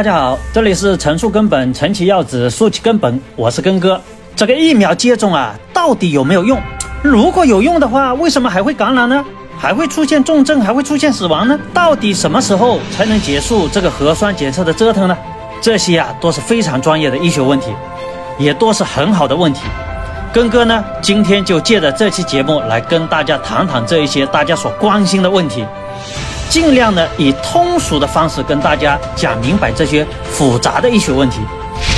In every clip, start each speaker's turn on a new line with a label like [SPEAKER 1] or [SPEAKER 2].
[SPEAKER 1] 大家好，这里是陈述根本，陈其要旨，说其根本，我是根哥。这个疫苗接种啊，到底有没有用？如果有用的话，为什么还会感染呢？还会出现重症，还会出现死亡呢？到底什么时候才能结束这个核酸检测的折腾呢？这些啊，都是非常专业的医学问题，也都是很好的问题。根哥呢，今天就借着这期节目来跟大家谈谈这一些大家所关心的问题。尽量呢以通俗的方式跟大家讲明白这些复杂的医学问题，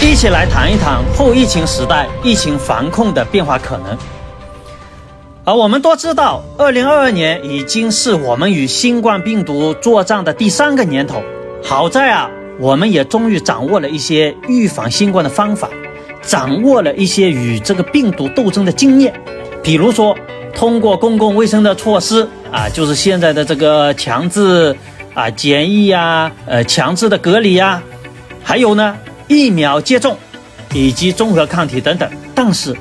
[SPEAKER 1] 一起来谈一谈后疫情时代疫情防控的变化可能。而我们都知道，二零二二年已经是我们与新冠病毒作战的第三个年头。好在啊，我们也终于掌握了一些预防新冠的方法，掌握了一些与这个病毒斗争的经验，比如说通过公共卫生的措施。啊，就是现在的这个强制啊检疫呀，呃强制的隔离呀，还有呢疫苗接种以及综合抗体等等。但是，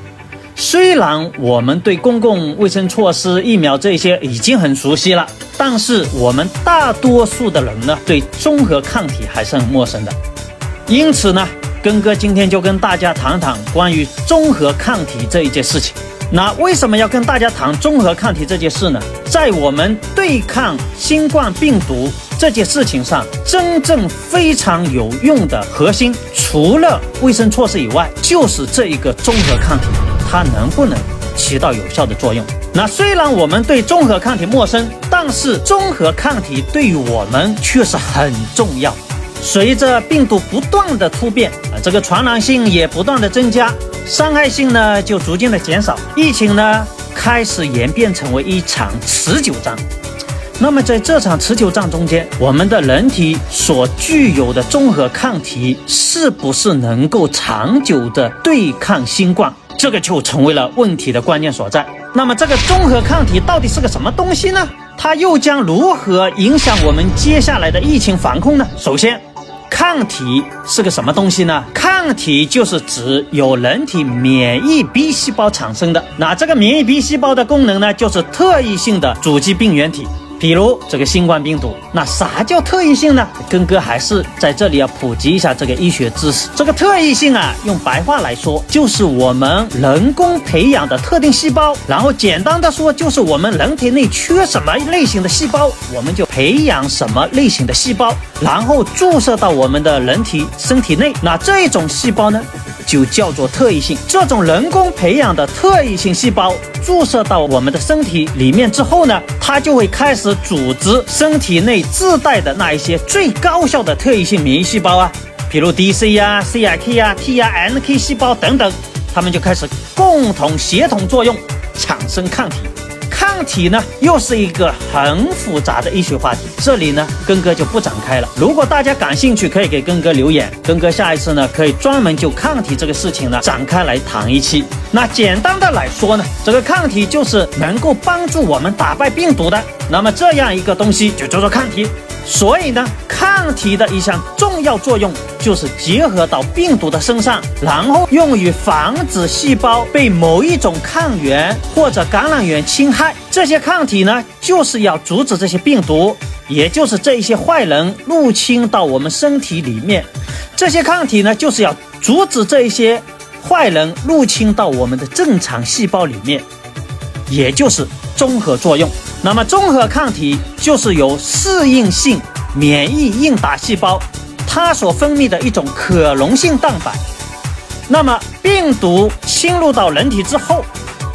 [SPEAKER 1] 虽然我们对公共卫生措施、疫苗这些已经很熟悉了，但是我们大多数的人呢，对综合抗体还是很陌生的。因此呢，根哥今天就跟大家谈谈关于综合抗体这一件事情。那为什么要跟大家谈综合抗体这件事呢？在我们对抗新冠病毒这件事情上，真正非常有用的核心，除了卫生措施以外，就是这一个综合抗体，它能不能起到有效的作用？那虽然我们对综合抗体陌生，但是综合抗体对于我们却是很重要。随着病毒不断的突变啊，这个传染性也不断的增加。伤害性呢就逐渐的减少，疫情呢开始演变成为一场持久战。那么在这场持久战中间，我们的人体所具有的综合抗体是不是能够长久的对抗新冠？这个就成为了问题的关键所在。那么这个综合抗体到底是个什么东西呢？它又将如何影响我们接下来的疫情防控呢？首先。抗体是个什么东西呢？抗体就是指由人体免疫 B 细胞产生的。那这个免疫 B 细胞的功能呢，就是特异性的阻击病原体。比如这个新冠病毒，那啥叫特异性呢？根哥还是在这里要普及一下这个医学知识。这个特异性啊，用白话来说，就是我们人工培养的特定细胞。然后简单的说，就是我们人体内缺什么类型的细胞，我们就培养什么类型的细胞，然后注射到我们的人体身体内。那这种细胞呢？就叫做特异性。这种人工培养的特异性细胞注射到我们的身体里面之后呢，它就会开始组织身体内自带的那一些最高效的特异性免疫细胞啊，比如 DC 呀、C I T 呀、T 呀、NK 细胞等等，它们就开始共同协同作用，产生抗体。抗体呢，又是一个很复杂的医学话题，这里呢，根哥就不展开了。如果大家感兴趣，可以给根哥留言，根哥下一次呢，可以专门就抗体这个事情呢展开来谈一期。那简单的来说呢，这个抗体就是能够帮助我们打败病毒的，那么这样一个东西就叫做抗体。所以呢，抗体的一项重要作用就是结合到病毒的身上，然后用于防止细胞被某一种抗原或者感染源侵害。这些抗体呢，就是要阻止这些病毒，也就是这一些坏人入侵到我们身体里面。这些抗体呢，就是要阻止这一些坏人入侵到我们的正常细胞里面，也就是综合作用。那么，综合抗体就是由适应性免疫应答细胞它所分泌的一种可溶性蛋白。那么，病毒侵入到人体之后，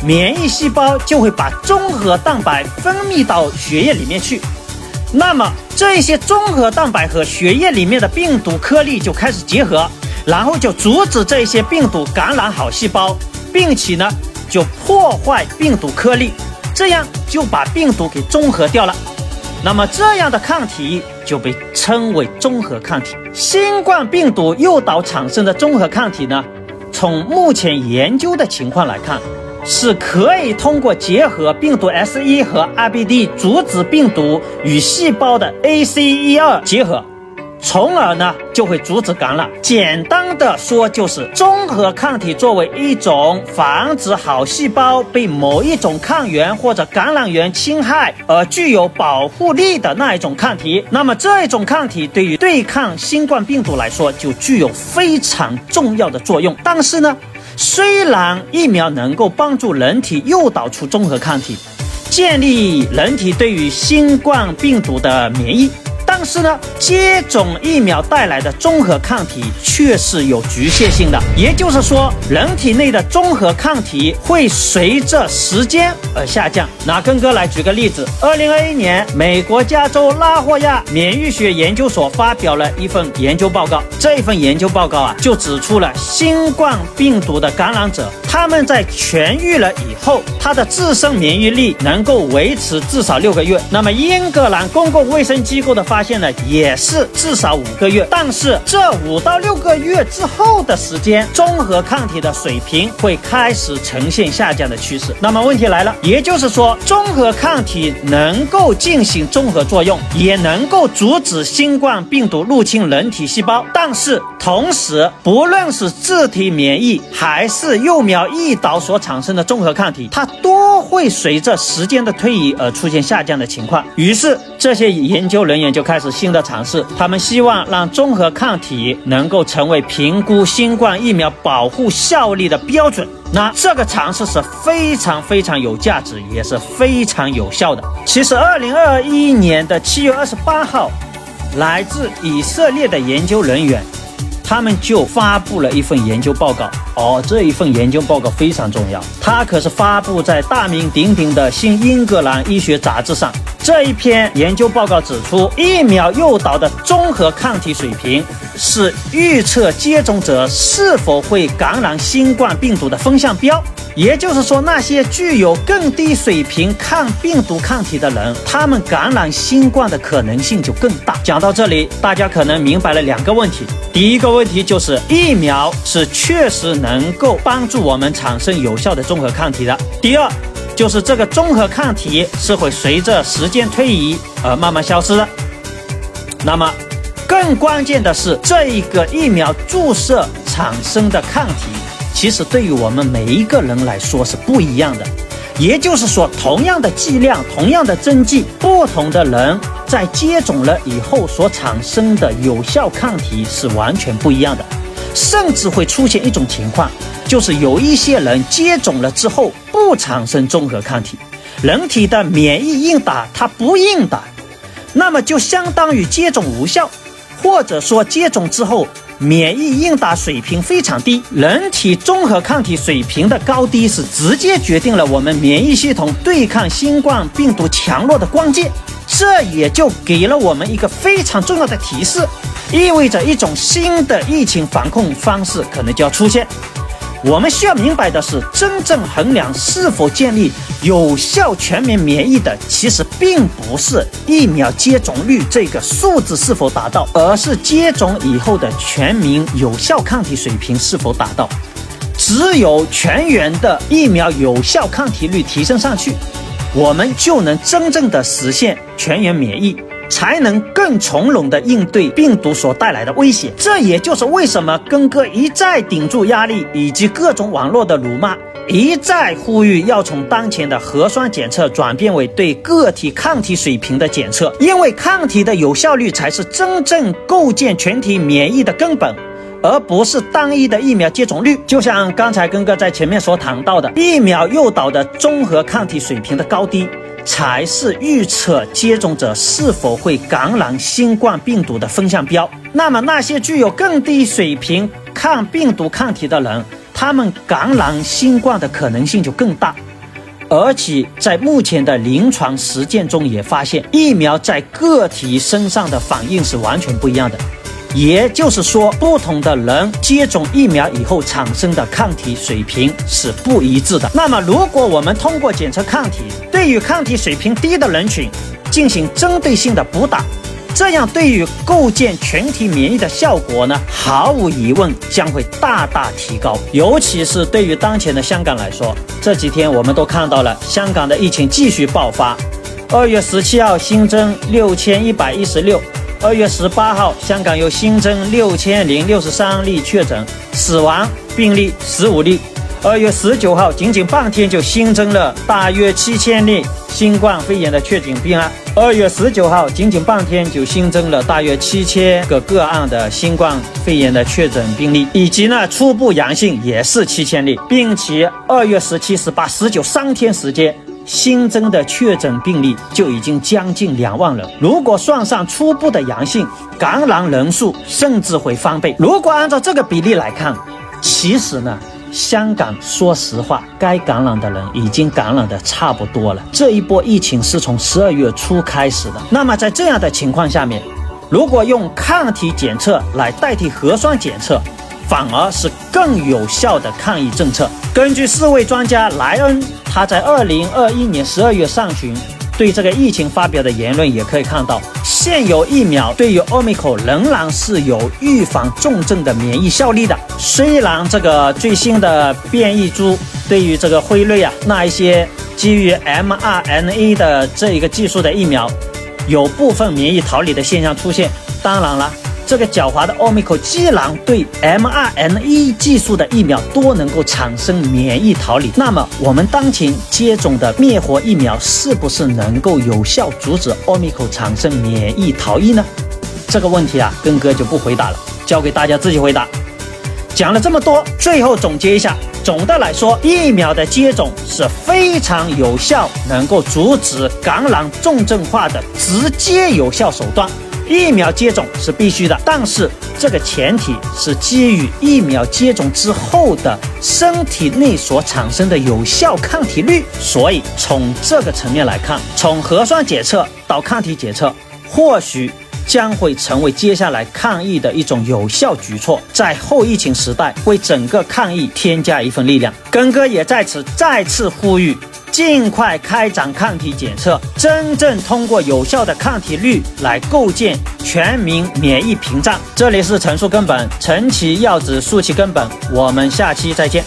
[SPEAKER 1] 免疫细胞就会把综合蛋白分泌到血液里面去。那么，这些综合蛋白和血液里面的病毒颗粒就开始结合，然后就阻止这些病毒感染好细胞，并且呢，就破坏病毒颗粒。这样就把病毒给中和掉了，那么这样的抗体就被称为综合抗体。新冠病毒诱导产生的综合抗体呢，从目前研究的情况来看，是可以通过结合病毒 S 一和 RBD 阻止病毒与细胞的 ACE 二结合，从而呢就会阻止感染。简单的说，就是综合抗体作为一种防止好细胞被某一种抗原或者感染源侵害而具有保护力的那一种抗体。那么这一种抗体对于对抗新冠病毒来说就具有非常重要的作用。但是呢，虽然疫苗能够帮助人体诱导出综合抗体，建立人体对于新冠病毒的免疫。但是呢，接种疫苗带来的综合抗体却是有局限性的，也就是说，人体内的综合抗体会随着时间而下降。拿根哥来举个例子，二零二一年，美国加州拉霍亚免疫学研究所发表了一份研究报告，这份研究报告啊，就指出了新冠病毒的感染者，他们在痊愈了以后，他的自身免疫力能够维持至少六个月。那么，英格兰公共卫生机构的发现呢，也是至少五个月，但是这五到六个月之后的时间，综合抗体的水平会开始呈现下降的趋势。那么问题来了，也就是说，综合抗体能够进行综合作用，也能够阻止新冠病毒入侵人体细胞，但是同时，不论是自体免疫还是幼苗疫岛所产生的综合抗体，它都会随着时间的推移而出现下降的情况。于是，这些研究人员就开。始新的尝试，他们希望让综合抗体能够成为评估新冠疫苗保护效力的标准。那这个尝试是非常非常有价值，也是非常有效的。其实，二零二一年的七月二十八号，来自以色列的研究人员。他们就发布了一份研究报告哦，这一份研究报告非常重要，它可是发布在大名鼎鼎的《新英格兰医学杂志》上。这一篇研究报告指出，疫苗诱导的综合抗体水平是预测接种者是否会感染新冠病毒的风向标。也就是说，那些具有更低水平抗病毒抗体的人，他们感染新冠的可能性就更大。讲到这里，大家可能明白了两个问题。第一个问题就是疫苗是确实能够帮助我们产生有效的综合抗体的。第二，就是这个综合抗体是会随着时间推移而慢慢消失的。那么，更关键的是，这一个疫苗注射产生的抗体。其实对于我们每一个人来说是不一样的，也就是说，同样的剂量、同样的针剂，不同的人在接种了以后所产生的有效抗体是完全不一样的，甚至会出现一种情况，就是有一些人接种了之后不产生综合抗体，人体的免疫应答它不应答，那么就相当于接种无效，或者说接种之后。免疫应答水平非常低，人体综合抗体水平的高低是直接决定了我们免疫系统对抗新冠病毒强弱的关键。这也就给了我们一个非常重要的提示，意味着一种新的疫情防控方式可能就要出现。我们需要明白的是，真正衡量是否建立有效全民免疫的，其实并不是疫苗接种率这个数字是否达到，而是接种以后的全民有效抗体水平是否达到。只有全员的疫苗有效抗体率提升上去，我们就能真正的实现全员免疫。才能更从容地应对病毒所带来的威胁。这也就是为什么根哥一再顶住压力以及各种网络的辱骂，一再呼吁要从当前的核酸检测转变为对个体抗体水平的检测，因为抗体的有效率才是真正构建全体免疫的根本，而不是单一的疫苗接种率。就像刚才根哥在前面所谈到的，疫苗诱导的综合抗体水平的高低。才是预测接种者是否会感染新冠病毒的风向标。那么，那些具有更低水平抗病毒抗体的人，他们感染新冠的可能性就更大。而且，在目前的临床实践中也发现，疫苗在个体身上的反应是完全不一样的。也就是说，不同的人接种疫苗以后产生的抗体水平是不一致的。那么，如果我们通过检测抗体，对于抗体水平低的人群进行针对性的补打，这样对于构建全体免疫的效果呢，毫无疑问将会大大提高。尤其是对于当前的香港来说，这几天我们都看到了香港的疫情继续爆发。二月十七号新增六千一百一十六。二月十八号，香港又新增六千零六十三例确诊，死亡病例十五例。二月十九号，仅仅半天就新增了大约七千例新冠肺炎的确诊病案。二月十九号，仅仅半天就新增了大约七千个个案的新冠肺炎的确诊病例，以及呢初步阳性也是七千例，并且二月十七、十八、十九三天时间。新增的确诊病例就已经将近两万人，如果算上初步的阳性，感染人数甚至会翻倍。如果按照这个比例来看，其实呢，香港说实话，该感染的人已经感染的差不多了。这一波疫情是从十二月初开始的，那么在这样的情况下面，如果用抗体检测来代替核酸检测，反而是更有效的抗疫政策。根据世卫专家莱恩。他在二零二一年十二月上旬对这个疫情发表的言论也可以看到，现有疫苗对于奥密克仍然是有预防重症的免疫效力的。虽然这个最新的变异株对于这个辉瑞啊那一些基于 mRNA 的这一个技术的疫苗有部分免疫逃离的现象出现，当然了。这个狡猾的奥密克既然对 mRNA 技术的疫苗都能够产生免疫逃离，那么我们当前接种的灭活疫苗是不是能够有效阻止奥密克产生免疫逃逸呢？这个问题啊，根哥就不回答了，交给大家自己回答。讲了这么多，最后总结一下：总的来说，疫苗的接种是非常有效，能够阻止感染重症化的直接有效手段。疫苗接种是必须的，但是这个前提是基于疫苗接种之后的身体内所产生的有效抗体率。所以从这个层面来看，从核酸检测到抗体检测，或许将会成为接下来抗疫的一种有效举措，在后疫情时代为整个抗疫添加一份力量。根哥也在此再次呼吁。尽快开展抗体检测，真正通过有效的抗体率来构建全民免疫屏障。这里是陈述根本，陈其要子，树其根本。我们下期再见。